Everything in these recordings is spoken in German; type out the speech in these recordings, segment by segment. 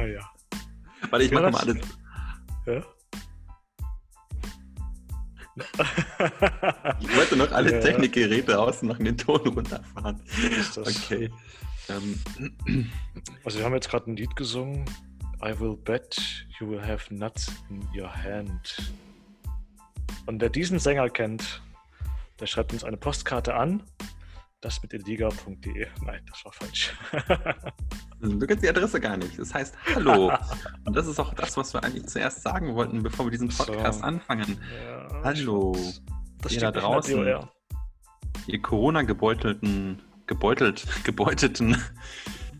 Naja. Warte, ich Ja, mache mal alles. Ja? Ich wollte noch alle Ja. Technikgeräte ausmachen, den Ton runterfahren. Okay. Ähm, Also wir haben jetzt gerade ein Lied gesungen. I will bet you will have nuts in your hand. Und wer diesen Sänger kennt, der schreibt uns eine Postkarte an. Das mit eliga.de. Nein, das war falsch. du kennst die Adresse gar nicht. Das heißt Hallo. Und das ist auch das, was wir eigentlich zuerst sagen wollten, bevor wir diesen So. Podcast anfangen. Ja, Hallo. Das Ihr steht da draußen. Ihr Corona-gebeutelten, gebeutelt, gebeuteten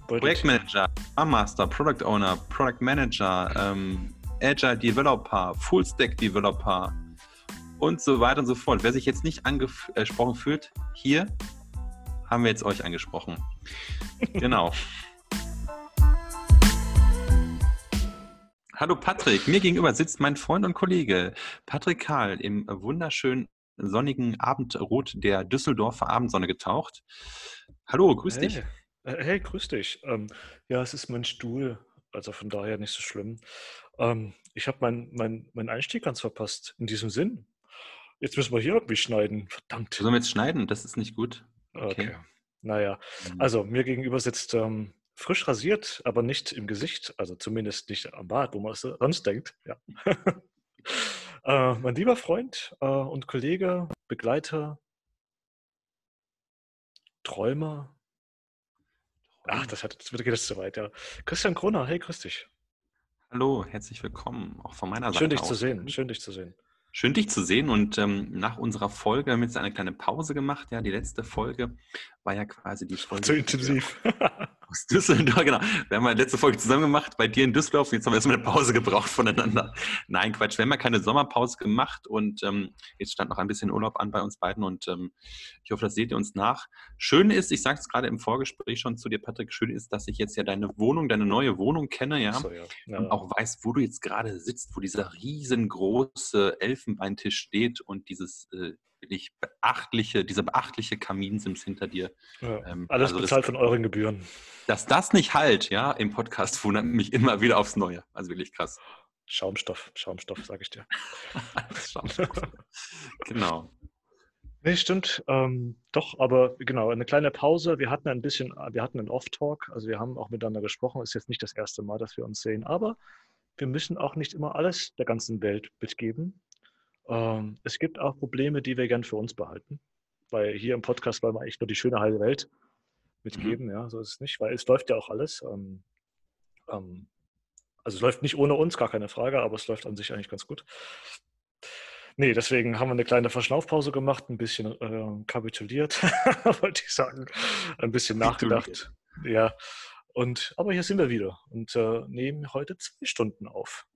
Beutelt. Projektmanager, Scrum Master, Product Owner, Product Manager, ähm, Agile Developer, Fullstack Developer und so weiter und so fort. Wer sich jetzt nicht angesprochen fühlt, hier haben wir jetzt euch angesprochen. Genau. Hallo Patrick, mir gegenüber sitzt mein Freund und Kollege Patrick Karl im wunderschönen sonnigen Abendrot der Düsseldorfer Abendsonne getaucht. Hallo, grüß hey. dich. Äh, Hey, grüß dich. Ähm, ja, es ist mein Stuhl, also von daher nicht so schlimm. Ähm, ich habe meinen mein, mein Einstieg ganz verpasst. In diesem Sinn. Jetzt müssen wir hier irgendwie schneiden. Verdammt. Sollen wir jetzt schneiden? Das ist nicht gut. Okay. Naja, also mir gegenüber sitzt ähm, frisch rasiert, aber nicht im Gesicht, also zumindest nicht am Bart, wo man es sonst denkt. Ja. äh, mein lieber Freund äh, und Kollege, Begleiter, Träumer. Ach, das, hat, das geht jetzt zu weit, ja. Christian Kroner, hey, grüß dich. Hallo, herzlich willkommen, auch von meiner Seite. Schön, dich aus. zu sehen. Schön, dich zu sehen. Schön, dich zu sehen. Und ähm, nach unserer Folge haben wir jetzt eine kleine Pause gemacht. Ja, die letzte Folge war ja quasi die Folge. Zu intensiv. Aus Düsseldorf, genau. Wir haben ja letzte Folge zusammen gemacht bei dir in Düsseldorf. Jetzt haben wir erstmal eine Pause gebraucht voneinander. Nein, Quatsch. Wir haben ja keine Sommerpause gemacht und ähm, jetzt stand noch ein bisschen Urlaub an bei uns beiden und ähm, ich hoffe, das seht ihr uns nach. Schön ist, ich sage es gerade im Vorgespräch schon zu dir, Patrick, schön ist, dass ich jetzt ja deine Wohnung, deine neue Wohnung kenne, ja. So, ja. Ja. und auch weiß, wo du jetzt gerade sitzt, wo dieser riesengroße Elfenbeintisch steht und dieses äh, wirklich beachtliche, dieser beachtliche Kaminsims hinter dir. Ja. ähm, Alles also das- bezahlt von euren Gebühren. Dass das nicht halt, ja, im Podcast wundert mich immer wieder aufs Neue. Also wirklich krass. Schaumstoff, Schaumstoff, sage ich dir. Schau. genau. Nee, stimmt. Ähm, doch, aber genau, eine kleine Pause. Wir hatten ein bisschen, wir hatten einen Off-Talk, also wir haben auch miteinander gesprochen. Ist jetzt nicht das erste Mal, dass wir uns sehen, aber wir müssen auch nicht immer alles der ganzen Welt mitgeben. Ähm, es gibt auch Probleme, die wir gern für uns behalten. Weil hier im Podcast wollen wir eigentlich nur die schöne heile Welt mitgeben, ja, so ist es nicht, weil es läuft ja auch alles. Ähm, ähm, also es läuft nicht ohne uns, gar keine Frage, aber es läuft an sich eigentlich ganz gut. Nee, deswegen haben wir eine kleine Verschnaufpause gemacht, ein bisschen äh, kapituliert, wollte ich sagen, ein bisschen nachgedacht. Ja, und aber hier sind wir wieder und äh, nehmen heute zwei Stunden auf.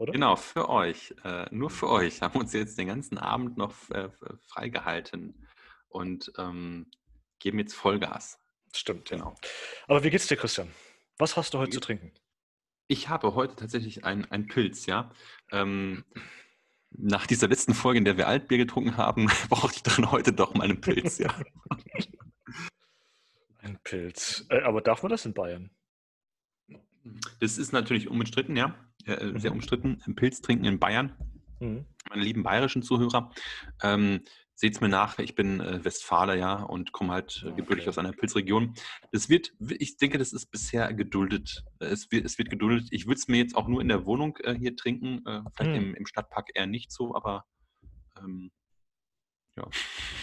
Oder? Genau, für euch. Äh, nur für euch haben wir uns jetzt den ganzen Abend noch äh, freigehalten und ähm, geben jetzt Vollgas. Stimmt. Genau. Aber wie geht's dir, Christian? Was hast du heute Wie zu trinken? Ich habe heute tatsächlich einen Pilz, ja. Ähm, nach dieser letzten Folge, in der wir Altbier getrunken haben, brauchte ich dann heute doch mal einen Pilz, ja. Ein Pilz. Äh, aber darf man das in Bayern? Das ist natürlich unbestritten, ja. Äh, sehr Mhm. umstritten. Ein Pilz trinken in Bayern. Mhm. Meine lieben bayerischen Zuhörer, ähm, seht es mir nach, ich bin äh, Westfale, ja, und komme halt äh, gebürtig Okay. aus einer Pilzregion. Das wird, ich denke, das ist bisher geduldet. Es wird, es wird geduldet. Ich würde es mir jetzt auch nur in der Wohnung äh, hier trinken, äh, vielleicht Hm. im, im Stadtpark eher nicht so, aber ähm, ja,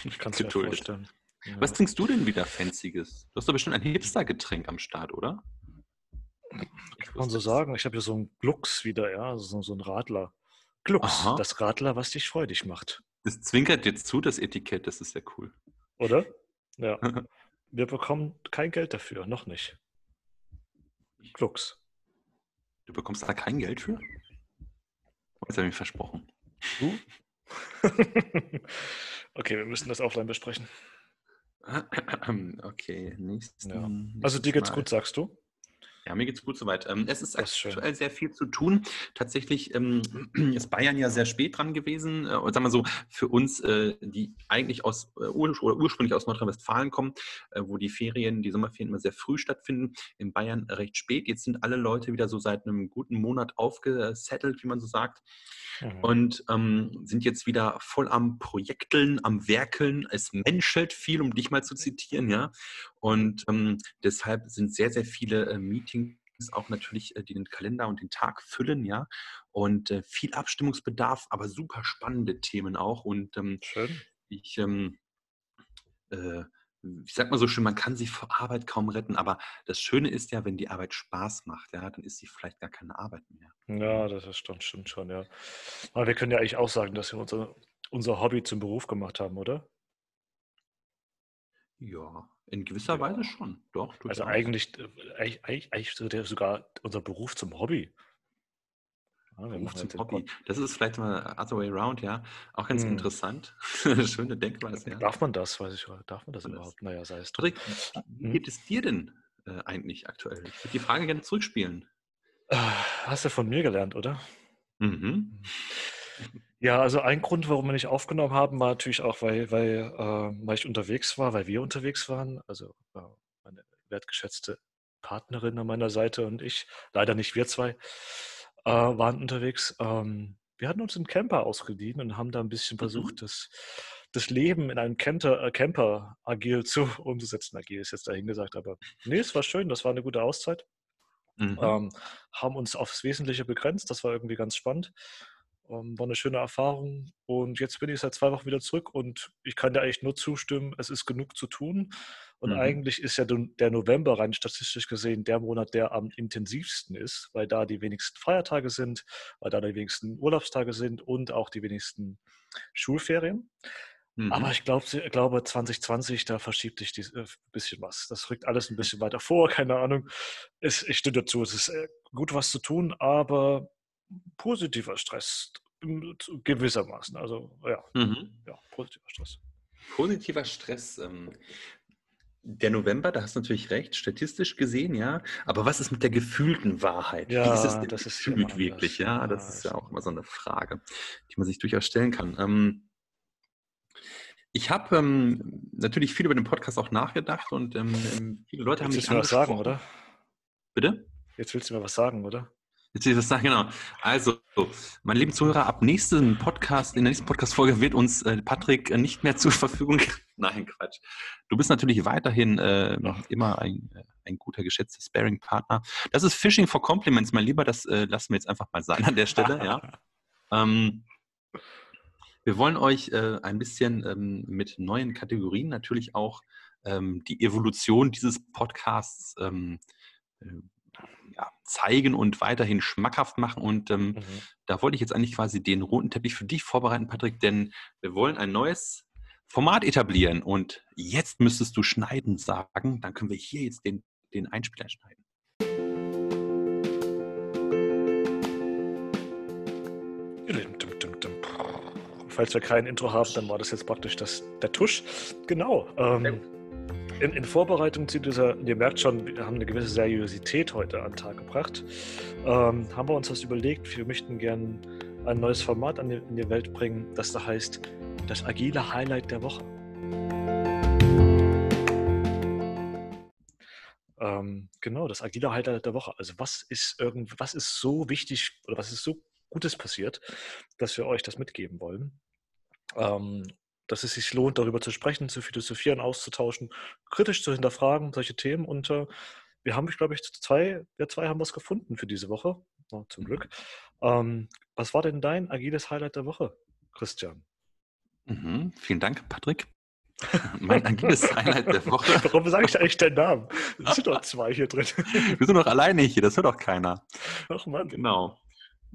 Ich kann es mir vorstellen. Ja. Was trinkst du denn wieder Fancyes? Du hast doch bestimmt ein Hipster-Getränk am Start, oder? Kann man so sagen? Ich habe hier so einen Glux wieder, ja, so, so ein Radler. Glux, Aha. das Radler, was dich freudig macht, Das zwinkert jetzt zu, das Etikett, das ist ja cool. oder? Ja. Wir bekommen kein Geld dafür, noch nicht. Glux. Du bekommst da kein Geld für? Das habe ich mir versprochen. Du? okay, wir müssen das offline besprechen. Okay, nächsten. Ja. Also nächstes dir geht's Mal. gut, sagst du? Ja, mir geht's gut soweit. Ähm, es ist aktuell sehr viel zu tun. Tatsächlich ähm, ist Bayern ja sehr spät dran gewesen. Äh, und sagen wir so, für uns, äh, die eigentlich aus äh, oder ursprünglich aus Nordrhein-Westfalen kommen, wo die Ferien, die Sommerferien immer sehr früh stattfinden, in Bayern recht spät. Jetzt sind alle Leute wieder so seit einem guten Monat aufgesettelt, wie man so sagt. Mhm. Und ähm, sind jetzt wieder voll am Projekteln, am Werkeln. Es menschelt viel, um dich mal zu zitieren, ja. Und ähm, deshalb sind sehr, sehr viele äh, Meetings auch natürlich, äh, den Kalender und den Tag füllen, ja. Und äh, viel Abstimmungsbedarf, aber super spannende Themen auch. Und ähm, Schön. ich, ähm, äh, ich sag mal so schön, man kann sich vor Arbeit kaum retten, aber das Schöne ist ja, wenn die Arbeit Spaß macht, ja, dann ist sie vielleicht gar keine Arbeit mehr. Ja, das stimmt, stimmt schon, ja. Aber wir können ja eigentlich auch sagen, dass wir unser, unser Hobby zum Beruf gemacht haben, oder? Ja, in gewisser ja. Weise schon. Doch, also eigentlich, äh, eigentlich, eigentlich, eigentlich sogar unser Beruf zum Hobby. Ja, Beruf zum Hobby. Das ist vielleicht mal other way around, ja. Auch ganz hm. interessant. Schöne Denkweise, ja. Darf man das, weiß ich, darf man das man überhaupt? Das? Naja, sei es drum. Wie hm? geht es dir denn äh, eigentlich aktuell? Ich würde die Frage gerne zurückspielen. Ah, hast du von mir gelernt, oder? Mhm. Ja, also ein Grund, warum wir nicht aufgenommen haben, war natürlich auch, weil, weil, äh, weil ich unterwegs war, weil wir unterwegs waren. Also äh, meine wertgeschätzte Partnerin an meiner Seite und ich, leider nicht wir zwei, äh, waren unterwegs. Ähm, wir hatten uns einen Camper ausgeliehen und haben da ein bisschen versucht, mhm. das, das Leben in einem Camper, äh, Camper agil zu umzusetzen. Agil ist jetzt dahingesagt, aber nee, es war schön, das war eine gute Auszeit. Mhm. Ähm, haben uns aufs Wesentliche begrenzt, das war irgendwie ganz spannend. Ähm, war eine schöne Erfahrung und jetzt bin ich seit zwei Wochen wieder zurück und ich kann dir eigentlich nur zustimmen, es ist genug zu tun. Und mhm. eigentlich ist ja der November rein statistisch gesehen der Monat, der am intensivsten ist, weil da die wenigsten Feiertage sind, weil da die wenigsten Urlaubstage sind und auch die wenigsten Schulferien. Mhm. Aber ich glaub, glaube, 2020, da verschiebt sich ein äh, bisschen was. Das rückt alles ein bisschen weiter vor, keine Ahnung. Es, ich stimme dazu, es ist äh, gut was zu tun, aber positiver Stress gewissermaßen. Also ja, mhm. ja positiver Stress. Positiver Stress. Ähm, der November, da hast du natürlich recht, statistisch gesehen, ja. Aber was ist mit der gefühlten Wahrheit? Ja, Wie ist es denn das ist gefühlt wirklich? Ja, das ist ja auch immer so eine Frage, die man sich durchaus stellen kann. Ähm, ich habe ähm, natürlich viel über den Podcast auch nachgedacht und ähm, ähm viele Leute Jetzt haben mich willst du mir was sagen, oder? Bitte? Jetzt willst du mir was sagen, oder? Das sagen, genau. Also, meine lieben Zuhörer, ab nächsten Podcast, in der nächsten Podcast-Folge wird uns äh, Patrick äh, nicht mehr zur Verfügung. Nein, Quatsch. Du bist natürlich weiterhin äh, immer ein, äh, ein guter, geschätzter Sparing-Partner. Das ist Fishing for Compliments, mein Lieber. Das äh, lassen wir jetzt einfach mal sein an der Stelle, ja. Ähm, wir wollen euch äh, ein bisschen ähm, mit neuen Kategorien natürlich auch ähm, die Evolution dieses Podcasts ähm, ja, zeigen und weiterhin schmackhaft machen. Und ähm, mhm. da wollte ich jetzt eigentlich quasi den roten Teppich für dich vorbereiten, Patrick, denn wir wollen ein neues Format etablieren. Und jetzt müsstest du schneiden sagen, dann können wir hier jetzt den, den Einspieler schneiden. Falls wir kein Intro haben, dann war das jetzt praktisch das, der Tusch. Genau. Ähm, in, in, Vorbereitung zu dieser, ihr merkt schon, wir haben eine gewisse Seriosität heute an den Tag gebracht, ähm, haben wir uns das überlegt, wir möchten gerne ein neues Format die, in die Welt bringen, das da heißt das agile Highlight der Woche. Ähm, genau, das agile Highlight der Woche. Also was ist irgend, was ist so wichtig oder was ist so Gutes passiert, dass wir euch das mitgeben wollen. Ähm, dass es sich lohnt, darüber zu sprechen, zu philosophieren, auszutauschen, kritisch zu hinterfragen, solche Themen. Und äh, wir haben, glaube ich, zwei, wir zwei haben was gefunden für diese Woche. Oh, zum Glück. Ähm, was war denn dein agiles Highlight der Woche, Christian? Mhm, vielen Dank, Patrick. mein agiles Highlight der Woche. Warum sage ich eigentlich deinen Namen? Es sind doch zwei hier drin. Wir sind doch alleine hier, das hört doch keiner. Ach Mann. Genau.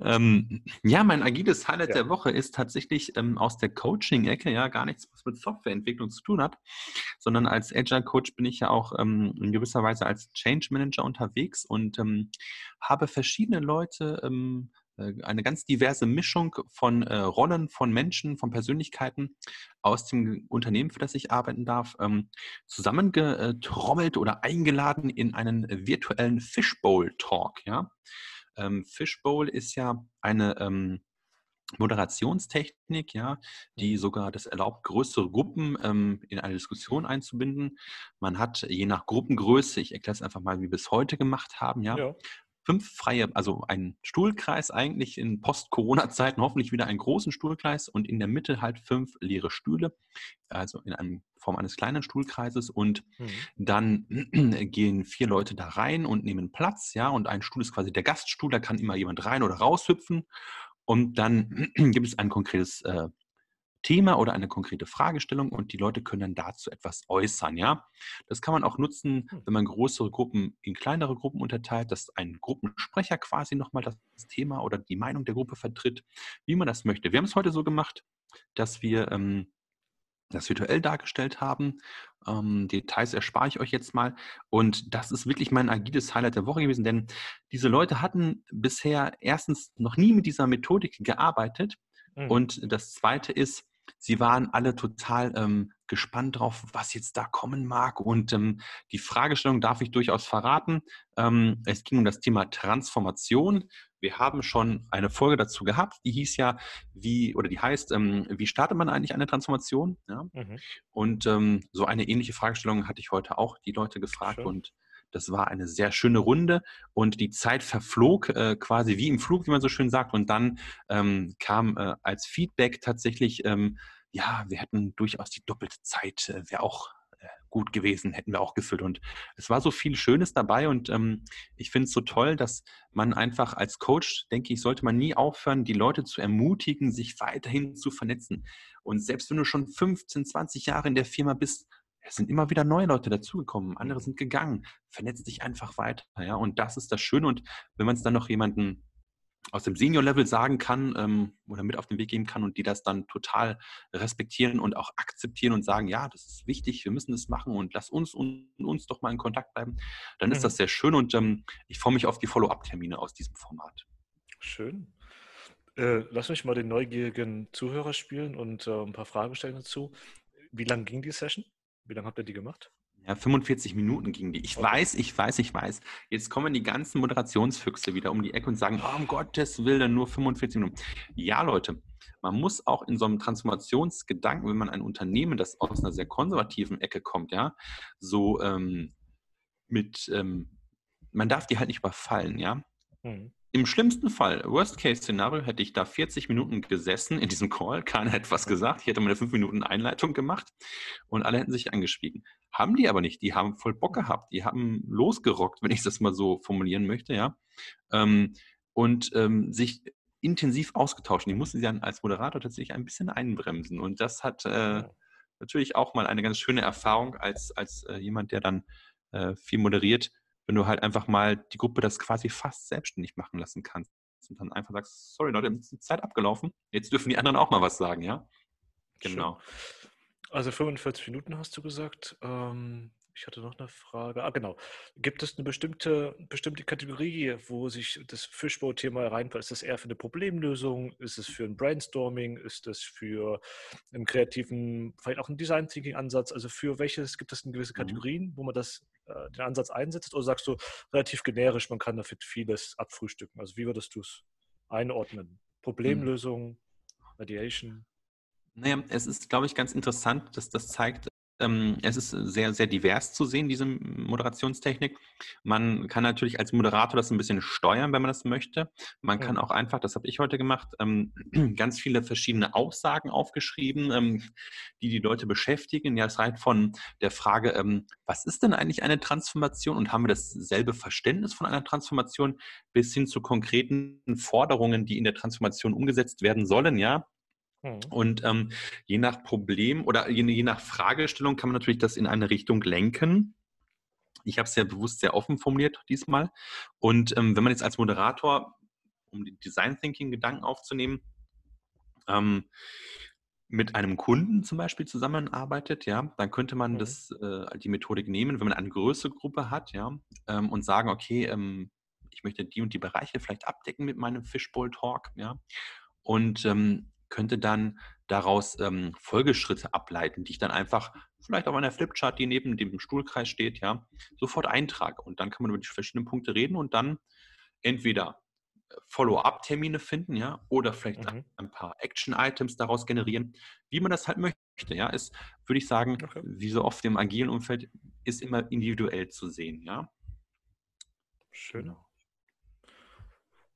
Ähm, ja, mein agiles Highlight ja. der Woche ist tatsächlich ähm, aus der Coaching-Ecke, ja, gar nichts, was mit Softwareentwicklung zu tun hat, sondern als Agile Coach bin ich ja auch ähm, in gewisser Weise als Change Manager unterwegs und ähm, habe verschiedene Leute ähm, äh, eine ganz diverse Mischung von äh, Rollen, von Menschen, von Persönlichkeiten aus dem Unternehmen, für das ich arbeiten darf, ähm, zusammengetrommelt oder eingeladen in einen virtuellen Fishbowl-Talk. Ja? Ähm, Fishbowl ist ja eine ähm, Moderationstechnik, ja, die mhm. sogar das erlaubt, größere Gruppen ähm, in eine Diskussion einzubinden. Man hat je nach Gruppengröße, ich erkläre es einfach mal, wie wir es heute gemacht haben, ja, ja fünf freie, also ein Stuhlkreis eigentlich in Post-Corona-Zeiten, hoffentlich wieder einen großen Stuhlkreis und in der Mitte halt fünf leere Stühle, also in einer Form eines kleinen Stuhlkreises und mhm. dann gehen vier Leute da rein und nehmen Platz, ja, und ein Stuhl ist quasi der Gaststuhl, da kann immer jemand rein oder raushüpfen und dann gibt es ein konkretes äh, Thema oder eine konkrete Fragestellung und die Leute können dann dazu etwas äußern. Ja, das kann man auch nutzen, hm. wenn man größere Gruppen in kleinere Gruppen unterteilt, dass ein Gruppensprecher quasi nochmal das Thema oder die Meinung der Gruppe vertritt, wie man das möchte. Wir haben es heute so gemacht, dass wir ähm, das virtuell dargestellt haben. Ähm, Details erspare ich euch jetzt mal. Und das ist wirklich mein agiles Highlight der Woche gewesen, denn diese Leute hatten bisher erstens noch nie mit dieser Methodik gearbeitet. Mhm. Und das Zweite ist, Sie waren alle total ähm, gespannt drauf, was jetzt da kommen mag. Und ähm, die Fragestellung darf ich durchaus verraten. Ähm, es ging um das Thema Transformation. Wir haben schon eine Folge dazu gehabt, die hieß ja, wie, oder die heißt, ähm, wie startet man eigentlich eine Transformation? Ja? Mhm. Und ähm, so eine ähnliche Fragestellung hatte ich heute auch die Leute gefragt Schön. und das war eine sehr schöne Runde und die Zeit verflog äh, quasi wie im Flug, wie man so schön sagt. Und dann ähm, kam äh, als Feedback tatsächlich, ähm, ja, wir hätten durchaus die doppelte Zeit, äh, wäre auch äh, gut gewesen, hätten wir auch gefüllt. Und es war so viel Schönes dabei und ähm, ich finde es so toll, dass man einfach als Coach, denke ich, sollte man nie aufhören, die Leute zu ermutigen, sich weiterhin zu vernetzen. Und selbst wenn du schon 15, 20 Jahre in der Firma bist, es sind immer wieder neue Leute dazugekommen, andere sind gegangen. Vernetzt dich einfach weiter. Ja? Und das ist das Schöne. Und wenn man es dann noch jemanden aus dem Senior-Level sagen kann ähm, oder mit auf den Weg geben kann und die das dann total respektieren und auch akzeptieren und sagen, ja, das ist wichtig, wir müssen das machen und lass uns und uns doch mal in Kontakt bleiben, dann mhm. ist das sehr schön und ähm, ich freue mich auf die Follow-up-Termine aus diesem Format. Schön. Äh, lass mich mal den neugierigen Zuhörer spielen und äh, ein paar Fragen stellen dazu. Wie lang ging die Session? Wie lange habt ihr die gemacht? Ja, 45 Minuten ging die. Ich okay. weiß, ich weiß, ich weiß. Jetzt kommen die ganzen Moderationsfüchse wieder um die Ecke und sagen, oh, um Gottes Willen, nur 45 Minuten. Ja, Leute, man muss auch in so einem Transformationsgedanken, wenn man ein Unternehmen, das aus einer sehr konservativen Ecke kommt, ja, so ähm, mit, ähm, man darf die halt nicht überfallen, ja. Mhm. Im schlimmsten Fall, Worst-Case-Szenario, hätte ich da 40 Minuten gesessen in diesem Call, keiner hätte was gesagt, ich hätte meine 5 Minuten Einleitung gemacht und alle hätten sich angeschwiegen. Haben die aber nicht, die haben voll Bock gehabt, die haben losgerockt, wenn ich das mal so formulieren möchte, ja. Ähm, und ähm, sich intensiv ausgetauscht. Die mussten sie dann als Moderator tatsächlich ein bisschen einbremsen. Und das hat äh, natürlich auch mal eine ganz schöne Erfahrung als, als äh, jemand, der dann äh, viel moderiert, wenn du halt einfach mal die Gruppe das quasi fast selbstständig machen lassen kannst und dann einfach sagst, sorry Leute, ist die Zeit abgelaufen, jetzt dürfen die anderen auch mal was sagen, ja? Genau. Also 45 Minuten hast du gesagt. Ähm, ich hatte noch eine Frage. Ah, genau. Gibt es eine bestimmte, bestimmte Kategorie, wo sich das Fischbau-Thema reinfällt? Ist das eher für eine Problemlösung? Ist es für ein Brainstorming? Ist es für einen kreativen, vielleicht auch einen Design-Thinking-Ansatz? Also für welches gibt es eine gewisse mhm. Kategorien, wo man das, äh, den Ansatz einsetzt? Oder sagst du relativ generisch, man kann dafür vieles abfrühstücken? Also wie würdest du es einordnen? Mhm. Problemlösung, Mediation? Naja, es ist, glaube ich, ganz interessant, dass das zeigt, es ist sehr, sehr divers zu sehen, diese Moderationstechnik. Man kann natürlich als Moderator das ein bisschen steuern, wenn man das möchte. Man kann auch einfach, das habe ich heute gemacht, ähm, ganz viele verschiedene Aussagen aufgeschrieben, ähm, die die Leute beschäftigen. Ja, es reicht von der Frage, was ist denn eigentlich eine Transformation und haben wir dasselbe Verständnis von einer Transformation, bis hin zu konkreten Forderungen, die in der Transformation umgesetzt werden sollen. Ja. Und ähm, je nach Problem oder je, je, nach Fragestellung kann man natürlich das in eine Richtung lenken. Ich habe es ja bewusst sehr offen formuliert diesmal. Und ähm, wenn man jetzt als Moderator, um die Design Thinking Gedanken aufzunehmen, ähm, mit einem Kunden zum Beispiel zusammenarbeitet, ja, dann könnte man mhm. das, äh, die Methodik nehmen, wenn man eine größere Gruppe hat, ja, ähm, und sagen, okay, ähm, ich möchte die und die Bereiche vielleicht abdecken mit meinem Fishbowl Talk, ja. Und ähm, könnte dann daraus ähm, Folgeschritte ableiten, die ich dann einfach vielleicht auf einer Flipchart, die neben dem Stuhlkreis steht, ja, sofort eintrage. Und dann kann man über die verschiedenen Punkte reden und dann entweder Follow-up-Termine finden, ja, oder vielleicht mhm. ein paar Action-Items daraus generieren, wie man das halt möchte. Ja, ist, würde ich sagen, okay. wie so oft im agilen Umfeld, ist immer individuell zu sehen, ja. Schön. Genau.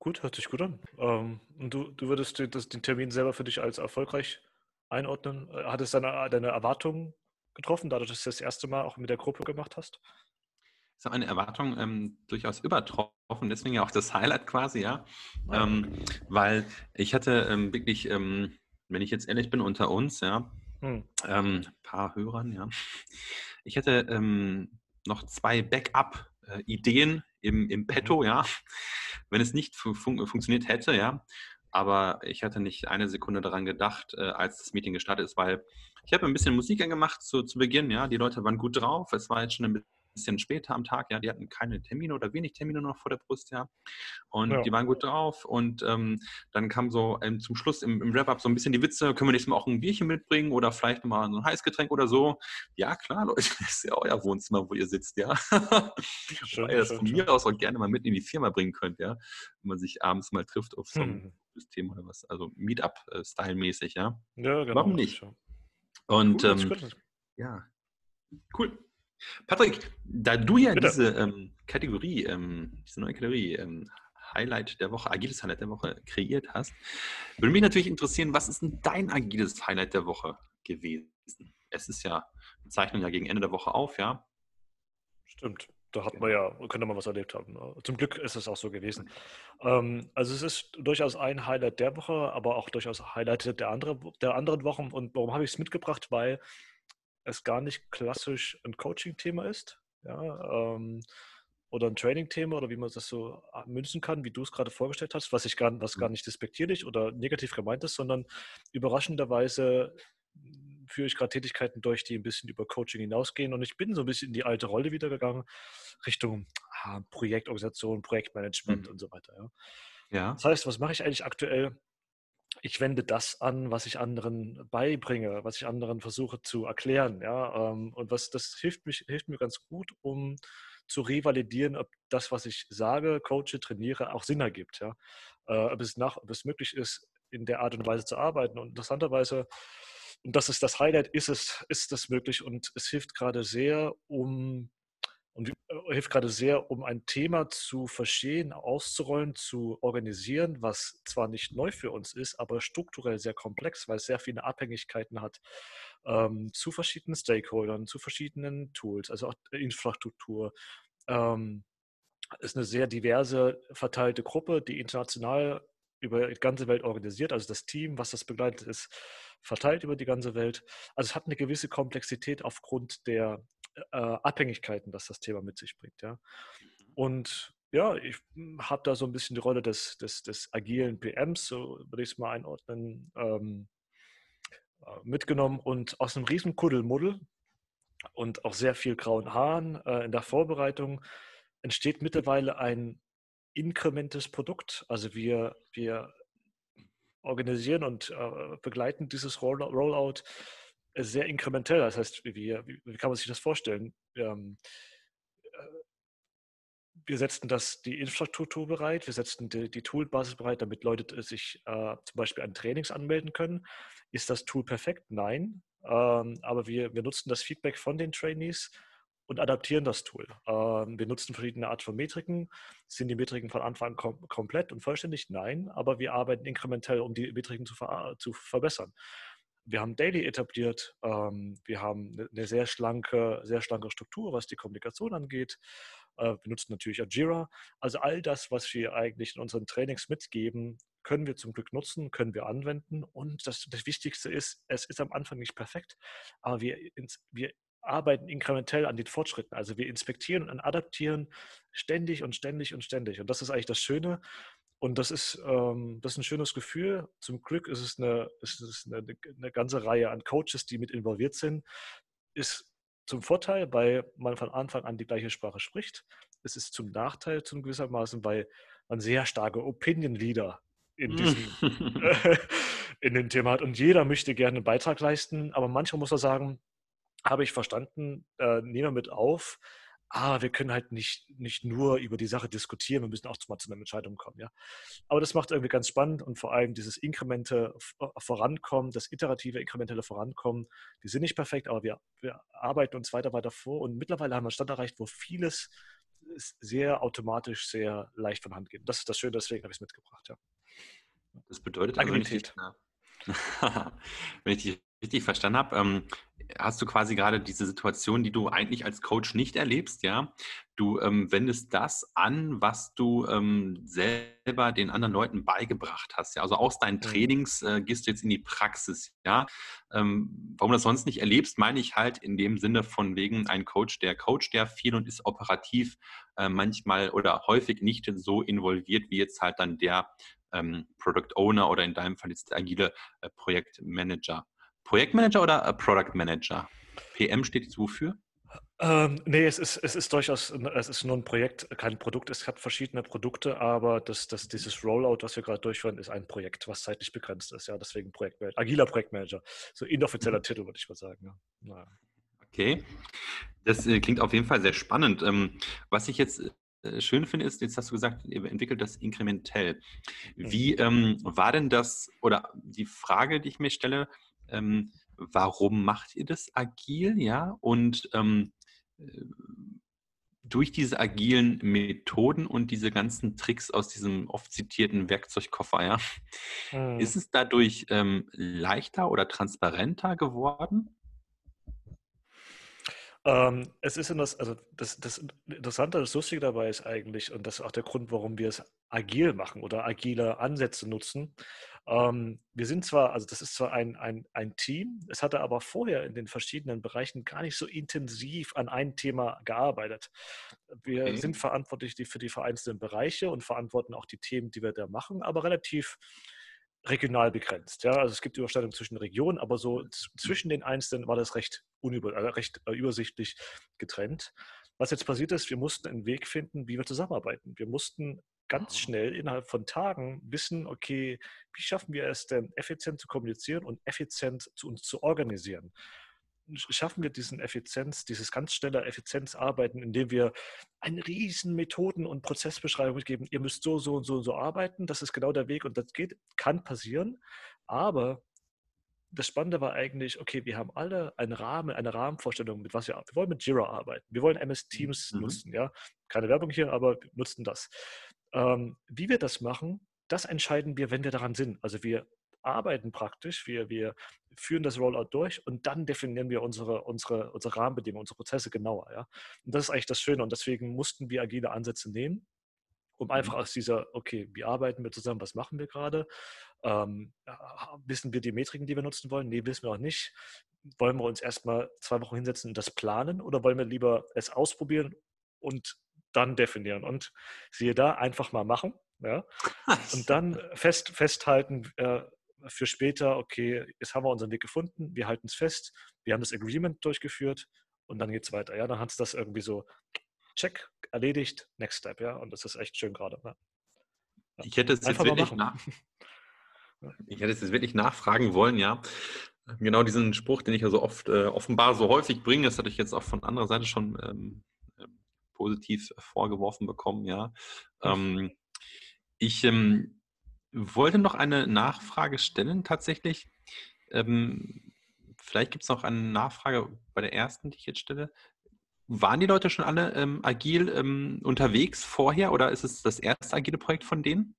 Gut, hört sich gut an. Ähm, und du, du würdest den, das, den Termin selber für dich als erfolgreich einordnen? Äh, hat es deine, deine Erwartungen getroffen, dadurch, dass du das erste Mal auch mit der Gruppe gemacht hast? ist auch eine Erwartung ähm, durchaus übertroffen, deswegen ja auch das Highlight quasi, ja. Ähm, weil ich hatte ähm, wirklich, ähm, wenn ich jetzt ehrlich bin, unter uns, ja, hm. ein ähm, paar Hörern, ja, ich hätte ähm, noch zwei Backup-Ideen im, im Petto, mhm. ja, wenn es nicht fun funktioniert hätte, ja. Aber ich hatte nicht eine Sekunde daran gedacht, äh, als das Meeting gestartet ist, weil ich habe ein bisschen Musik angemacht zu, zu Beginn, ja. Die Leute waren gut drauf. Es war jetzt schon ein bisschen später am Tag, ja, die hatten keine Termine oder wenig Termine noch vor der Brust, ja. Und ja. die waren gut drauf. Und ähm, dann kam so ähm, zum Schluss im, im Wrap-Up so ein bisschen die Witze, können wir nächstes Mal auch ein Bierchen mitbringen oder vielleicht mal so ein Heißgetränk oder so. Ja, klar, Leute, das ist ja euer Wohnzimmer, wo ihr sitzt, ja. Schön, Weil ihr das von mir aus auch gerne mal mit in die Firma bringen könnt, ja. Wenn man sich abends mal trifft auf so ein hm. System oder was, also Meetup-Style-mäßig, ja. Ja, genau. Warum nicht? Und cool, ähm, ja, cool. Patrick, da du ja Bitte. diese ähm, Kategorie, ähm, diese neue Kategorie, ähm, Highlight der Woche, agiles Highlight der Woche kreiert hast, würde mich natürlich interessieren, was ist denn dein agiles Highlight der Woche gewesen? Es ist ja, wir zeichnen ja gegen Ende der Woche auf, ja? Stimmt. Da hat man ja, könnte man was erlebt haben. Ne? Zum Glück ist es auch so gewesen. Ähm, also es ist durchaus ein Highlight der Woche, aber auch durchaus Highlight der, andere, der anderen Wochen. Und warum habe ich es mitgebracht? Weil es gar nicht klassisch ein Coaching-Thema ist, ja, ähm, oder ein Training-Thema oder wie man das so äh, münzen kann, wie du es gerade vorgestellt hast, was ich gar, was gar mhm. nicht despektierlich oder negativ gemeint ist, sondern überraschenderweise führe ich gerade Tätigkeiten durch, die ein bisschen über Coaching hinausgehen und ich bin so ein bisschen in die alte Rolle wieder gegangen, Richtung ah, Projektorganisation, Projektmanagement mhm. und so weiter. Ja. ja. Das heißt, was mache ich eigentlich aktuell? Ich wende das an, was ich anderen beibringe, was ich anderen versuche zu erklären. Ja? Ähm, und was das hilft, mich, hilft mir ganz gut, um zu revalidieren, ob das, was ich sage, coache, trainiere, auch Sinn ergibt. Ja? Äh, ob, es nach, ob es möglich ist, in der Art und Weise zu arbeiten. Und interessanterweise, und das ist das Highlight, ist es, ist das möglich und es hilft gerade sehr, um und äh, hilft gerade sehr, um ein Thema zu verstehen, auszurollen, zu organisieren, was zwar nicht neu für uns ist, aber strukturell sehr komplex, weil es sehr viele Abhängigkeiten hat ähm, zu verschiedenen Stakeholdern, zu verschiedenen Tools, also auch Infrastruktur. Ähm, ist eine sehr diverse, verteilte Gruppe, die international über die ganze Welt organisiert. Also das Team, was das begleitet, ist verteilt über die ganze Welt. Also es hat eine gewisse Komplexität aufgrund der äh, Abhängigkeiten, dass das Thema mit sich bringt. Ja. Mhm. Und ja, ich hm, habe da so ein bisschen die Rolle des, des, des agilen PMs, so würde ich es mal einordnen, ähm, äh, mitgenommen und aus einem riesen Kuddelmuddel und auch sehr viel grauen Haaren äh, in der Vorbereitung entsteht mittlerweile ein inkrementes Produkt. Also wir, wir organisieren und äh, begleiten dieses Rollout sehr inkrementell. Das heißt, wie, wie, kann man sich das vorstellen? Ähm, wir setzen das, die Infrastruktur bereit, wir setzen die, die Toolbasis bereit, damit Leute sich äh, zum Beispiel an Trainings anmelden können. Ist das Tool perfekt? Nein. Ähm, aber wir, wir nutzen das Feedback von den Trainees und adaptieren das Tool. Ähm, wir nutzen verschiedene Art von Metriken. Sind die Metriken von Anfang an kom komplett und vollständig? Nein. Aber wir arbeiten inkrementell, um die Metriken zu, ver zu verbessern wir haben Daily etabliert, ähm, wir haben eine ne sehr schlanke, sehr schlanke Struktur, was die Kommunikation angeht. Äh, wir nutzen natürlich Jira. Also all das, was wir eigentlich in unseren Trainings mitgeben, können wir zum Glück nutzen, können wir anwenden. Und das, das Wichtigste ist, es ist am Anfang nicht perfekt, aber wir, ins, wir arbeiten inkrementell an den Fortschritten. Also wir inspektieren und adaptieren ständig und ständig und ständig. Und das ist eigentlich das Schöne. Und das ist, ähm, das ist ein schönes Gefühl. Zum Glück ist es, eine, ist es eine, eine, ganze Reihe an Coaches, die mit involviert sind. Ist zum Vorteil, weil man von Anfang an die gleiche Sprache spricht. es ist zum Nachteil zum gewissermaßen, weil man sehr starke Opinion-Leader in diesem in dem Thema hat. Und jeder möchte gerne einen Beitrag leisten, aber manchmal muss er sagen, habe ich verstanden, äh, nehmen wir mit auf, ah, wir können halt nicht, nicht nur über die Sache diskutieren, wir müssen auch mal zu einer Entscheidung kommen. Ja? Aber das macht irgendwie ganz spannend und vor allem dieses inkremente äh, Vorankommen, das iterative, inkrementelle Vorankommen, die sind nicht perfekt, aber wir, wir arbeiten uns weiter, weiter vor und mittlerweile haben wir einen Stand erreicht, wo vieles sehr automatisch, sehr leicht von Hand geht. Das ist das Schöne, deswegen habe ich es mitgebracht. Ja. Das bedeutet also, Agilität. wenn ich dich richtig verstanden habe, ähm, hast du quasi gerade diese Situation, die du eigentlich als Coach nicht erlebst, ja? Du ähm, wendest das an, was du ähm, selber den anderen Leuten beigebracht hast, ja? Also aus deinen. Trainings äh, gehst du jetzt in die Praxis, ja? Ähm, warum du das sonst nicht erlebst, meine ich halt in dem Sinne von wegen ein Coach, der coacht ja viel und ist operativ äh, manchmal oder häufig nicht so involviert wie jetzt halt dann der ähm, Product Owner oder in deinem Fall jetzt der agile äh, Projektmanager. Projektmanager oder äh, Product Manager? PM steht jetzt wofür? Ähm, nee, es ist, es ist durchaus, es ist nur ein Projekt, kein Produkt. Es hat verschiedene Produkte, aber das, das, dieses Rollout, was wir gerade durchführen, ist ein Projekt, was zeitlich begrenzt ist. Ja, deswegen Projektmanager, agiler Projektmanager. So inoffizieller mhm. Titel, würde ich mal sagen. Ja. Naja. Okay. Das äh, klingt auf jeden Fall sehr spannend. Ähm, was ich jetzt äh, schön finde, ist, jetzt hast du gesagt, ihr entwickelt das inkrementell. Wie ähm, war denn das, oder die Frage, die ich mir stelle, ähm, warum macht ihr das agil, ja? Und ähm, äh, durch diese agilen Methoden und diese ganzen Tricks aus diesem oft zitierten Werkzeugkoffer, ja, mhm. ist es dadurch ähm, leichter oder transparenter geworden? Ähm, es ist in das, also das, das Interessante, das Lustige dabei ist eigentlich, und das ist auch der Grund, warum wir es agil machen oder agile Ansätze nutzen. Ähm, wir sind zwar, also das ist zwar ein, ein, ein Team, es hatte aber vorher in den verschiedenen Bereichen gar nicht so intensiv an ein Thema gearbeitet. Wir okay. sind verantwortlich für die vereinzelten Bereiche und verantworten auch die Themen, die wir da machen, aber relativ regional begrenzt. Ja? Also es gibt Überschneidungen zwischen Regionen, aber so zwischen den Einzelnen war das recht, unüber, äh, recht äh, übersichtlich getrennt. Was jetzt passiert ist, wir mussten einen Weg finden, wie wir zusammenarbeiten. Wir mussten ganz schnell innerhalb von Tagen wissen, okay, wie schaffen wir es denn, effizient zu kommunizieren und effizient zu uns zu organisieren schaffen wir diesen Effizienz, dieses ganz schnelle Effizienzarbeiten, indem wir eine riesen Methoden- und Prozessbeschreibung geben. Ihr müsst so, so und so und so arbeiten. Das ist genau der Weg und das geht, kann passieren. Aber das Spannende war eigentlich, okay, wir haben alle einen Rahmen, eine Rahmenvorstellung, mit was wir, wir wollen mit Jira arbeiten. Wir wollen MS Teams mhm. nutzen, ja. Keine Werbung hier, aber wir nutzen das. Ähm, wie wir das machen, das entscheiden wir, wenn wir daran sind. Also wir arbeiten praktisch, wir, wir führen das Rollout durch und dann definieren wir unsere, unsere, unsere Rahmenbedingungen, unsere Prozesse genauer. Ja? Und das ist eigentlich das Schöne und deswegen mussten wir agile Ansätze nehmen, um einfach mhm. aus dieser, okay, wie arbeiten wir zusammen, was machen wir gerade, ähm, wissen wir die Metriken, die wir nutzen wollen? Nee, wissen wir auch nicht. Wollen wir uns erstmal zwei Wochen hinsetzen und das planen oder wollen wir lieber es ausprobieren und dann definieren? Und siehe da, einfach mal machen. Ja? Und dann fest, festhalten, äh, für später, okay, jetzt haben wir unseren Weg gefunden, wir halten es fest, wir haben das Agreement durchgeführt und dann geht es weiter. Ja, dann hat es das irgendwie so, check, erledigt, next step, ja, und das ist echt schön gerade. Ja. Ich hätte es jetzt wirklich nach, ich hätte es jetzt wirklich nachfragen wollen, ja. Genau diesen Spruch, den ich ja so oft äh, offenbar so häufig bringe, das hatte ich jetzt auch von anderer Seite schon ähm, ähm positiv vorgeworfen bekommen, ja. Ähm, ich ähm, wollte noch eine Nachfrage stellen tatsächlich. Ähm, vielleicht gibt es noch eine Nachfrage bei der ersten, die ich jetzt stelle. Waren die Leute schon alle ähm, agil ähm, unterwegs vorher oder ist es das erste agile Projekt von denen?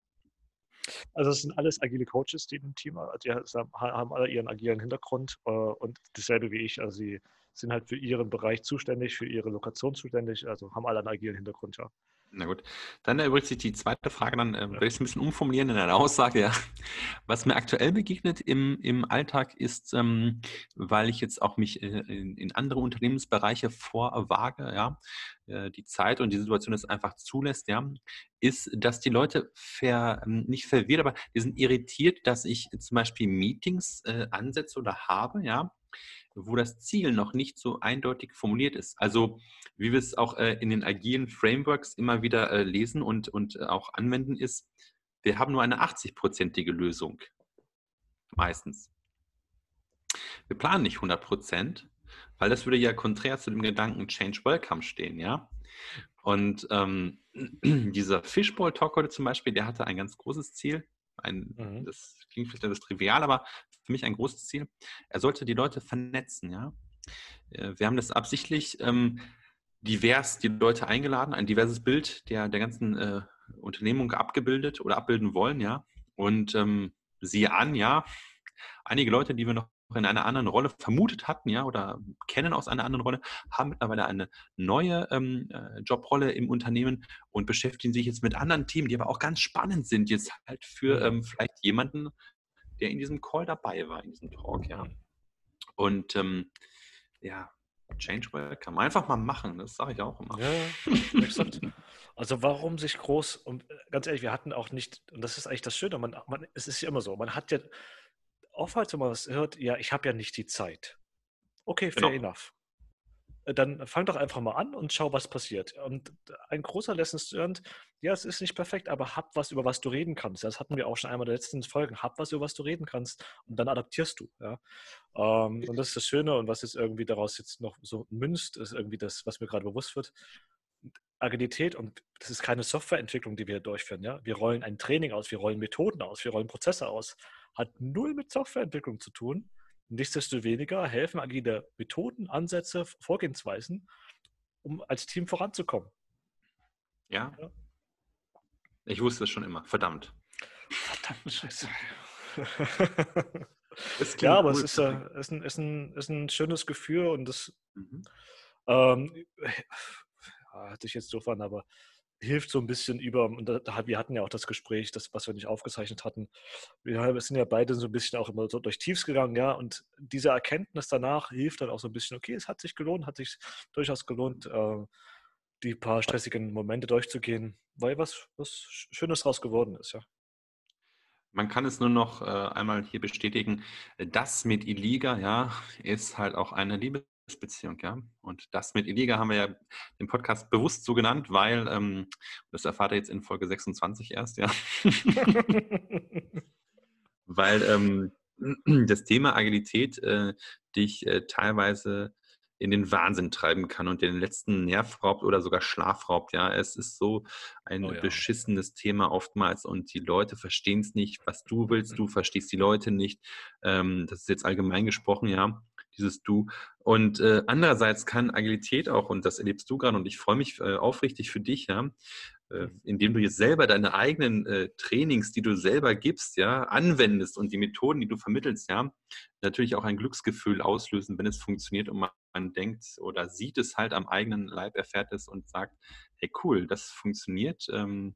Also es sind alles agile Coaches, die im Team die haben alle ihren agilen Hintergrund äh, und dasselbe wie ich. Also sie sind halt für ihren Bereich zuständig, für ihre Lokation zuständig, also haben alle einen agilen Hintergrund, ja. Na gut, dann erübrigt sich die zweite Frage, dann äh, werde ich es ein bisschen umformulieren in einer Aussage. Ja. Was mir aktuell begegnet im, im Alltag ist, ähm, weil ich jetzt auch mich äh, in, in, andere Unternehmensbereiche vorwage, ja, äh, die Zeit und die Situation es einfach zulässt, ja, ist, dass die Leute ver, ähm, nicht verwirrt, aber die sind irritiert, dass ich zum Beispiel Meetings äh, ansetze oder habe, ja, wo das Ziel noch nicht so eindeutig formuliert ist. Also wie wir es auch äh, in den agilen Frameworks immer wieder äh, lesen und, und äh, auch anwenden, ist, wir haben nur eine 80-prozentige Lösung. Meistens. Wir planen nicht 100 Prozent, weil das würde ja konträr zu dem Gedanken Change Welcome stehen, ja. Und ähm, dieser Fishbowl-Talk heute zum Beispiel, der hatte ein ganz großes Ziel. Ein, mhm. Das klingt vielleicht etwas trivial, aber für mich ein großes Ziel. Er sollte die Leute vernetzen, ja. Äh, wir haben das absichtlich ähm, divers die Leute eingeladen, ein diverses Bild der, der ganzen äh, Unternehmung abgebildet oder abbilden wollen, ja. Und ähm, siehe an, ja, einige Leute, die wir noch in einer anderen Rolle vermutet hatten, ja, oder kennen aus einer anderen Rolle, haben mittlerweile eine neue ähm, äh, Jobrolle im Unternehmen und beschäftigen sich jetzt mit anderen Themen, die aber auch ganz spannend sind, jetzt halt für ähm, vielleicht jemanden, der in diesem Call dabei war, in diesem Talk, ja. Und ähm, ja, Change Welcome. Einfach mal machen, das sage ich auch immer. Ja, exakt. Also warum sich groß, und äh, ganz ehrlich, wir hatten auch nicht, und das ist eigentlich das Schöne, man, man, es ist ja immer so, man hat ja oftmals, wenn man was hört, ja, ich habe ja nicht die Zeit. Okay, fair genau. enough. Äh, dann fang doch einfach mal an und schau, was passiert. Und ein großer Lessons learned, ja, es ist nicht perfekt, aber hab was, über was du reden kannst. Das hatten wir auch schon einmal in der letzten Folgen. Hab was, über was du reden kannst und dann adaptierst du. Ja. Ähm, und das ist das Schöne und was jetzt irgendwie daraus jetzt noch so münzt, ist irgendwie das, was mir gerade bewusst wird. Agilität und das ist keine Softwareentwicklung, die wir durchführen. Ja? Wir rollen ein Training aus, wir rollen Methoden aus, wir rollen Prozesse aus hat null mit Softwareentwicklung zu tun. Nichtsdestoweniger helfen agile Methoden, Ansätze, Vorgehensweisen, um als Team voranzukommen. Ja. ja. Ich wusste es schon immer. Verdammt. Verdammt, scheiße. ja, aber cool. es ist, äh, ist, ein, ist, ein, ist ein schönes Gefühl und das mhm. ähm, ja, hatte ich jetzt doof an, aber hilft so ein bisschen über, und da, wir hatten ja auch das Gespräch, das, was wir nicht aufgezeichnet hatten. Wir sind ja beide so ein bisschen auch immer so durch Tiefs gegangen, ja, und diese Erkenntnis danach hilft dann auch so ein bisschen, okay, es hat sich gelohnt, hat sich durchaus gelohnt, äh, die paar stressigen Momente durchzugehen, weil was, was Schönes draus geworden ist, ja. Man kann es nur noch äh, einmal hier bestätigen, das mit Iliga, ja, ist halt auch eine Liebe Beziehung, ja. Und das mit Iliga haben wir ja den Podcast bewusst so genannt, weil, ähm, das erfahrt ihr jetzt in Folge 26 erst, ja. weil ähm, das Thema Agilität äh, dich äh, teilweise in den Wahnsinn treiben kann und den letzten Nerv raubt oder sogar Schlaf raubt. Ja, es ist so ein oh ja. beschissenes Thema oftmals und die Leute verstehen es nicht, was du willst. Du verstehst die Leute nicht. Ähm, das ist jetzt allgemein gesprochen, ja dieses Du. Und äh, andererseits kann Agilität auch, und das erlebst du gerade, und ich freue mich äh, aufrichtig für dich, ja, äh, indem du jetzt selber deine eigenen äh, Trainings, die du selber gibst, ja, anwendest und die Methoden, die du vermittelst, ja, natürlich auch ein Glücksgefühl auslösen, wenn es funktioniert und man, denkt oder sieht es halt am eigenen Leib, erfährt es und sagt, hey cool, das funktioniert. Ähm,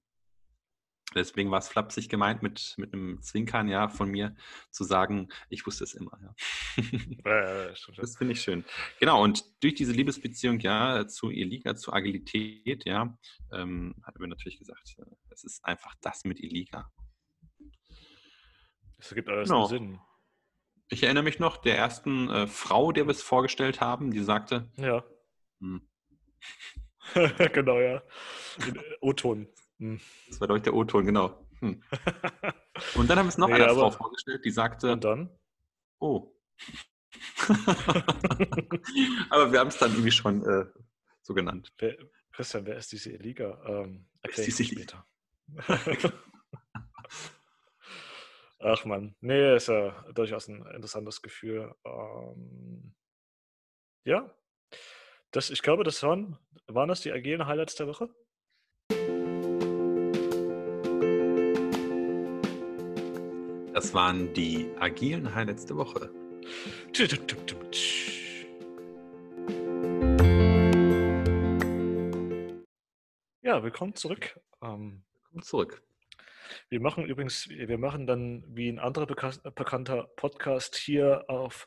Deswegen war es flapsig gemeint, mit, mit einem Zwinkern ja von mir zu sagen, ich wusste es immer. Ja. Das finde ich schön. Genau, und durch diese Liebesbeziehung ja zu Eliga, zu Agilität, ja, ähm, haben wir natürlich gesagt, äh, es ist einfach das mit Eliga. Das ergibt alles genau. Sinn. Ich erinnere mich noch der ersten äh, Frau, der wir es vorgestellt haben, die sagte, ja. Hm. genau, ja. O-Ton. Hm. Das war, glaube ich, der O-Ton, genau. Hm. Und dann haben wir es noch nee, einer Frau vorgestellt, die sagte: Und dann? Oh. aber wir haben es dann irgendwie schon äh, so genannt. Wer, Christian, wer ist diese Eliga? Ähm, erklär ich später. Ach man, nee, ist ja durchaus ein interessantes Gefühl. Ähm, ja, das, ich glaube, das waren, waren das die agilen Highlights der Woche? Das waren die agilen Highlights der Woche. Ja, willkommen zurück. Ähm, willkommen zurück. Wir machen übrigens, wir machen dann wie ein anderer bekannter Podcast hier auf,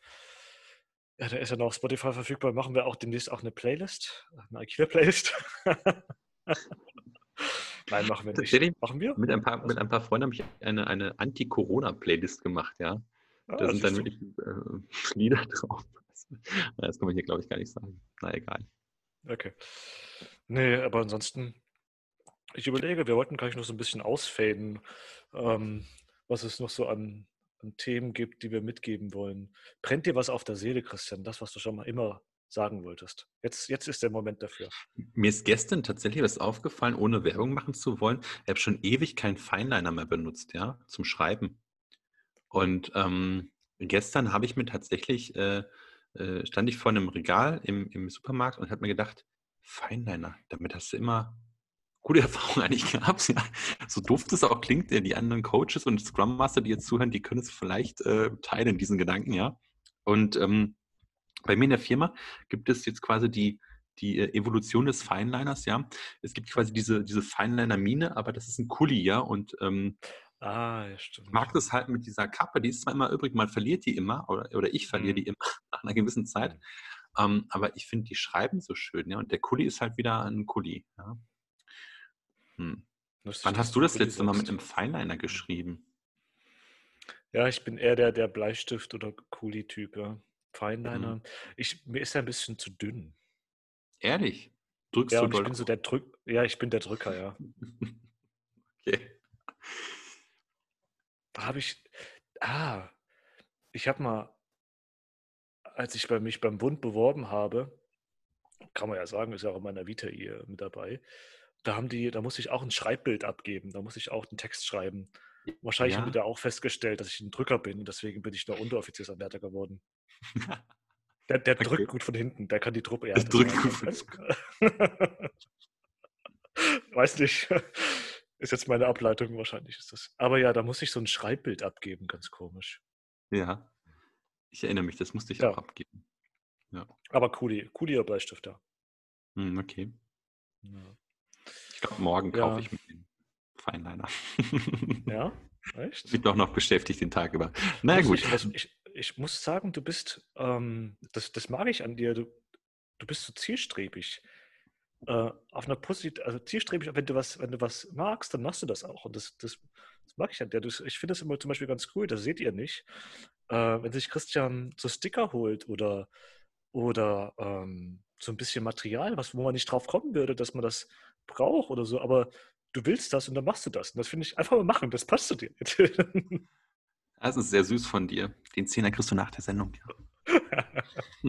ja, der ist ja noch auf Spotify verfügbar, machen wir auch demnächst auch eine Playlist, eine agile Playlist. Nein, machen wir nicht. Machen wir? Mit ein paar, mit ein paar Freunden habe ich eine, eine Anti-Corona-Playlist gemacht, ja. Ah, da sind dann wirklich äh, Lieder drauf. Das kann man hier, glaube ich, gar nicht sagen. Na egal. Okay. Nee, aber ansonsten, ich überlege, wir wollten gleich noch so ein bisschen ausfaden, ähm, was es noch so an, an Themen gibt, die wir mitgeben wollen. Brennt dir was auf der Seele, Christian? Das, was du schon mal immer sagen wolltest. Jetzt, jetzt ist der Moment dafür. Mir ist gestern tatsächlich was aufgefallen, ohne Werbung machen zu wollen. Ich habe schon ewig keinen Feinliner mehr benutzt, ja, zum Schreiben. Und ähm, gestern habe ich mir tatsächlich, äh, äh, stand ich vor einem Regal im, im Supermarkt und habe mir gedacht, Feinliner, damit hast du immer gute Erfahrungen eigentlich gehabt. Ja. So doof das auch klingt, die anderen Coaches und Scrum Master, die jetzt zuhören, die können es vielleicht äh, teilen, diesen Gedanken, ja. Und ähm, bei mir in der Firma gibt es jetzt quasi die, die äh, Evolution des Feinliners, ja. Es gibt quasi diese, diese Feinliner-Mine, aber das ist ein Kuli, ja. Und ähm, ah, ja, stimmt. mag das halt mit dieser Kappe, die ist zwar immer übrig, man verliert die immer, oder, oder ich verliere mhm. die immer nach einer gewissen Zeit. Ähm, aber ich finde, die schreiben so schön, ja. Und der Kuli ist halt wieder ein Kuli, ja. Hm. Wann hast du das letzte Mal mit einem Feinliner geschrieben? Ja, ich bin eher der, der Bleistift- oder Kuli-Typ, ja. Feinliner. Mhm. Ich, mir ist er ein bisschen zu dünn. Ehrlich? Drückst ja, du ich bin so der Drück, ja, ich bin der Drücker, ja. okay. Da habe ich, ah, ich habe mal, als ich bei mich beim Bund beworben habe, kann man ja sagen, ist ja auch in meiner Vita hier mit dabei, da haben die, da musste ich auch ein Schreibbild abgeben, da musste ich auch den Text schreiben. Wahrscheinlich ja. haben die da auch festgestellt, dass ich ein Drücker bin und deswegen bin ich nur Unteroffiziersanwärter geworden. Der, der okay. drückt gut von hinten, der kann die Truppe eher. drückt gut von hinten. Weiß nicht. Ist jetzt meine Ableitung, wahrscheinlich ist das. Aber ja, da muss ich so ein Schreibbild abgeben, ganz komisch. Ja. Ich erinnere mich, das musste ich ja. auch abgeben. Ja. Aber Kuli, Kuli oder Bleistift, ja. Hm, okay. Ja. Ich glaube, morgen kaufe ich mir den Feinliner. ja, echt? Bin doch noch beschäftigt den Tag über. Na gut. Ich, ich, ich muss sagen, du bist, ähm, das, das mag ich an dir, du, du bist so zielstrebig. Äh, auf einer Posit also zielstrebig, wenn du was, wenn du was magst, dann machst du das auch. Und das, das, das mag ich an dir. Das, ich finde das immer zum Beispiel ganz cool, das seht ihr nicht. Äh, wenn sich Christian so Sticker holt oder, oder ähm, so ein bisschen Material, was, wo man nicht drauf kommen würde, dass man das braucht oder so, aber du willst das und dann machst du das. Und das finde ich einfach mal machen, das passt zu dir. Das ist sehr süß von dir. Den Zehner kriegst du nach der Sendung.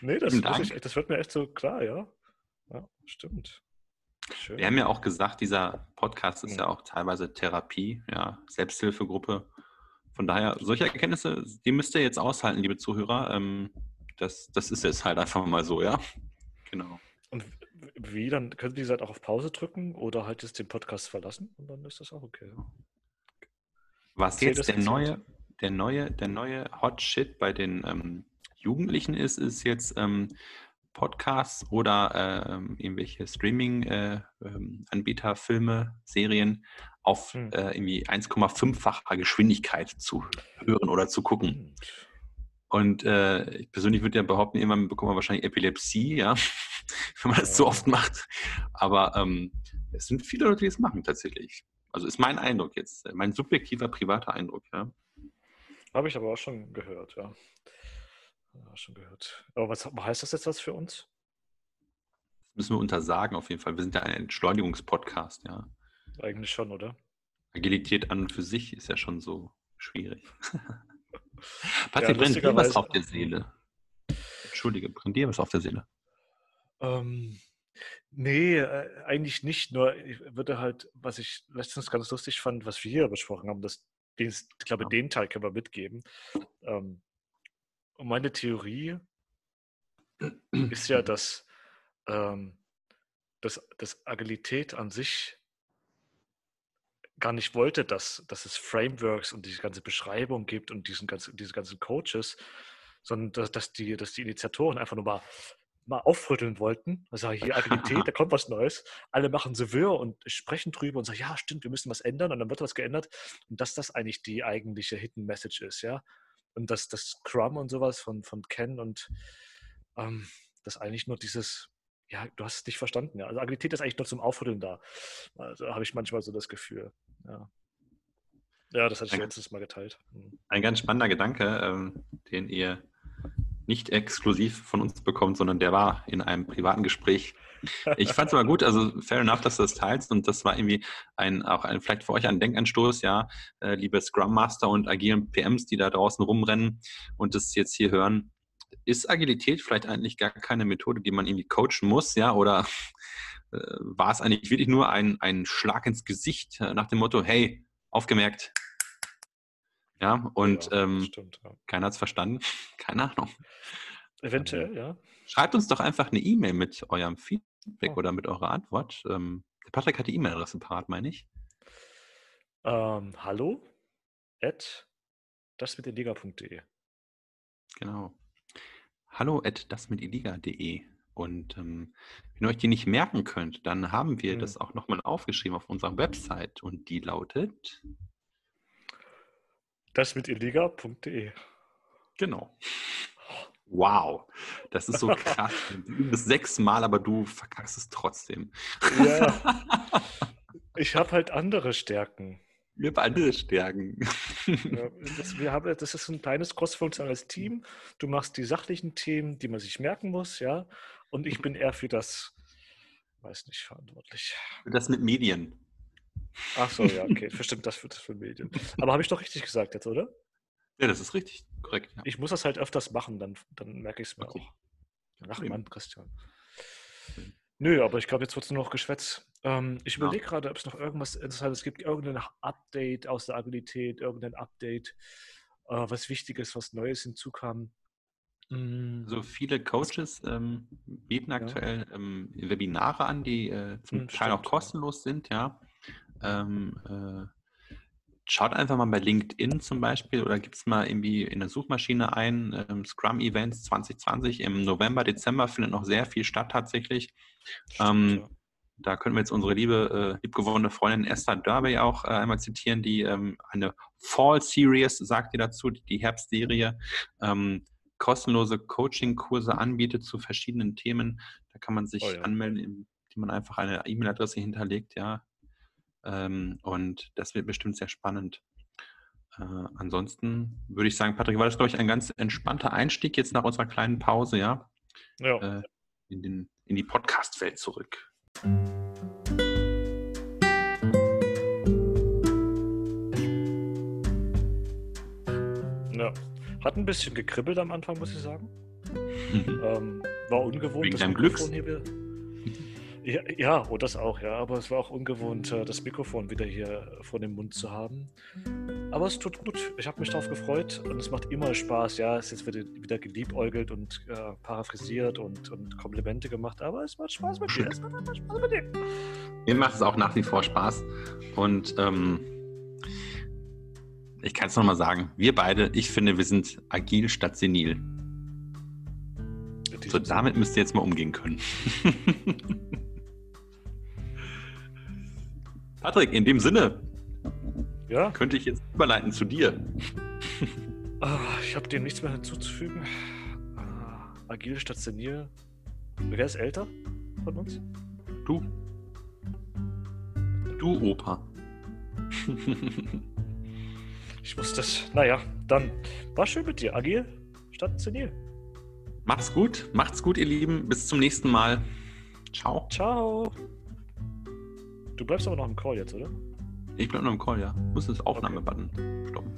nee, das, ich, das, wird mir echt so klar, ja. Ja, stimmt. Schön. Wir haben ja auch gesagt, dieser Podcast ist ja auch teilweise Therapie, ja, Selbsthilfegruppe. Von daher, solche Erkenntnisse, die müsst ihr jetzt aushalten, liebe Zuhörer. Ähm, das, das ist jetzt halt einfach mal so, ja. Genau. Und wie, dann könnt ihr die halt auch auf Pause drücken oder halt jetzt den Podcast verlassen und dann ist das auch okay. Was jetzt der neue, der neue, der neue Hot Shit bei den ähm, Jugendlichen ist, ist jetzt ähm, Podcasts oder äh, irgendwelche Streaming-Anbieter, äh, ähm, Filme, Serien auf hm. äh, irgendwie 1,5-facher Geschwindigkeit zu hören oder zu gucken. Und äh, ich persönlich würde ja behaupten, irgendwann bekommt man wahrscheinlich Epilepsie, ja, wenn man das zu oft macht. Aber ähm, es sind viele Leute, die es machen tatsächlich. Also ist mein Eindruck jetzt, mein subjektiver, privater Eindruck, ja. Habe ich aber auch schon gehört, ja. ja schon gehört. Aber was heißt das jetzt was für uns? Das müssen wir untersagen auf jeden Fall. Wir sind ja ein Entschleunigungspodcast, ja. Eigentlich schon, oder? Agilität an und für sich ist ja schon so schwierig. Patrick, ja, brennt dir was auf der Seele? Entschuldige, brennt dir was auf der Seele? Ähm, nee, äh, eigentlich nicht. Nur ich würde halt, was ich letztens ganz lustig fand, was wir hier besprochen haben, das, ich glaube, den Teil können wir mitgeben. Ähm, und meine Theorie ist ja, dass, ähm, dass, dass Agilität an sich gar nicht wollte, dass, dass es Frameworks und diese ganze Beschreibung gibt und diesen ganzen, diese ganzen Coaches, sondern dass, dass, die, dass die Initiatoren einfach nur mal, mal aufrütteln wollten. Also hier Agilität, da kommt was Neues. Alle machen so wirr und sprechen drüber und sagen, ja, stimmt, wir müssen was ändern und dann wird was geändert. Und dass das eigentlich die eigentliche Hidden Message ist, ja. Und dass das Scrum und sowas von, von Ken und ähm, das eigentlich nur dieses ja, du hast es nicht verstanden. Ja. Also Agilität ist eigentlich nur zum Aufrütteln da. Also habe ich manchmal so das Gefühl. Ja, ja das hatte ich ein, letztes Mal geteilt. Mhm. Ein ganz spannender Gedanke, ähm, den ihr nicht exklusiv von uns bekommt, sondern der war in einem privaten Gespräch. Ich fand es aber gut, also fair enough, dass du das teilst und das war irgendwie ein, auch ein, vielleicht für euch ein Denkanstoß, ja, äh, liebe Scrum Master und agilen PMs, die da draußen rumrennen und das jetzt hier hören. Ist Agilität vielleicht eigentlich gar keine Methode, die man irgendwie coachen muss, ja, oder äh, war es eigentlich wirklich nur ein, ein Schlag ins Gesicht äh, nach dem Motto, hey, aufgemerkt, ja, und ja, ähm, stimmt, ja. keiner hat es verstanden. Keine Ahnung. Eventuell, ähm, ja. Schreibt uns doch einfach eine E-Mail mit eurem Feedback oh. oder mit eurer Antwort. Ähm, der Patrick hat die E-Mail-Adresse parat, meine ich. Ähm, hallo at dasmitiliga.de Genau. Hallo at dasmitiliga.de und ähm, wenn ihr euch die nicht merken könnt, dann haben wir mhm. das auch nochmal aufgeschrieben auf unserer Website und die lautet das mit illegal.de. Genau. Wow, das ist so krass. Du es sechsmal, aber du verkackst es trotzdem. Ja. Ich habe halt andere Stärken. Wir haben andere Stärken. Ja, das, wir haben, das ist ein kleines crossfunktionales Team. Du machst die sachlichen Themen, die man sich merken muss, ja. Und ich bin eher für das, weiß nicht, verantwortlich. Für das mit Medien. Ach so, ja, okay. Bestimmt das für, das für Medien. Aber habe ich doch richtig gesagt jetzt, oder? Ja, das ist richtig. Korrekt. Ja. Ich muss das halt öfters machen, dann, dann merke ich es mir okay. auch. Ach Mann, Christian. Nö, aber ich glaube, jetzt wird es nur noch geschwätzt. Ähm, ich überlege ja. gerade, ob es noch irgendwas Interessantes gibt, irgendein Update aus der Agilität, irgendein Update, äh, was Wichtiges, was Neues hinzukam. Mm. So viele Coaches ähm, bieten aktuell ja. ähm, Webinare an, die äh, zum hm, Teil stimmt, auch kostenlos ja. sind, ja. Ähm, äh, schaut einfach mal bei LinkedIn zum Beispiel oder gibt es mal irgendwie in der Suchmaschine ein, ähm, Scrum Events 2020 im November, Dezember findet noch sehr viel statt tatsächlich. Ähm, ja. Da können wir jetzt unsere liebe, äh, liebgewonnene Freundin Esther Derby auch äh, einmal zitieren, die ähm, eine Fall Series, sagt ihr dazu, die Herbstserie, ähm, kostenlose Coaching-Kurse anbietet zu verschiedenen Themen. Da kann man sich oh ja. anmelden, indem man einfach eine E-Mail-Adresse hinterlegt, ja, ähm, und das wird bestimmt sehr spannend. Äh, ansonsten würde ich sagen, Patrick, war das, glaube ich, ein ganz entspannter Einstieg jetzt nach unserer kleinen Pause, ja? Ja. Äh, in, den, in die Podcast-Welt zurück. Ja. Hat ein bisschen gekribbelt am Anfang, muss ich sagen. ähm, war ungewohnt. Wegen deinem Glücks. Ja, ja, oh, das auch, ja. Aber es war auch ungewohnt, äh, das Mikrofon wieder hier vor dem Mund zu haben. Aber es tut gut. Ich habe mich darauf gefreut und es macht immer Spaß. Ja, es ist jetzt wieder geliebäugelt und äh, paraphrasiert und, und Komplimente gemacht. Aber es macht Spaß mit dir. Es macht Spaß mit dir. Mir macht es auch nach wie vor Spaß. Und ähm, ich kann es nochmal sagen. Wir beide, ich finde, wir sind agil statt senil. So, damit müsst ihr jetzt mal umgehen können. Patrick, in dem Sinne ja? könnte ich jetzt überleiten zu dir. Ah, ich habe dem nichts mehr hinzuzufügen. Ah, agil statt senil. Wer ist älter von uns? Du. Du, Opa. ich muss das. Naja, dann war schön mit dir. Agil statt senil. Macht's gut. Macht's gut, ihr Lieben. Bis zum nächsten Mal. Ciao. Ciao. Du bleibst aber noch im Call jetzt, oder? Ich bleib noch im Call, ja. Muss das Aufnahmebutton okay. stoppen.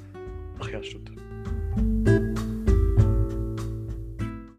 Ach ja, stimmt.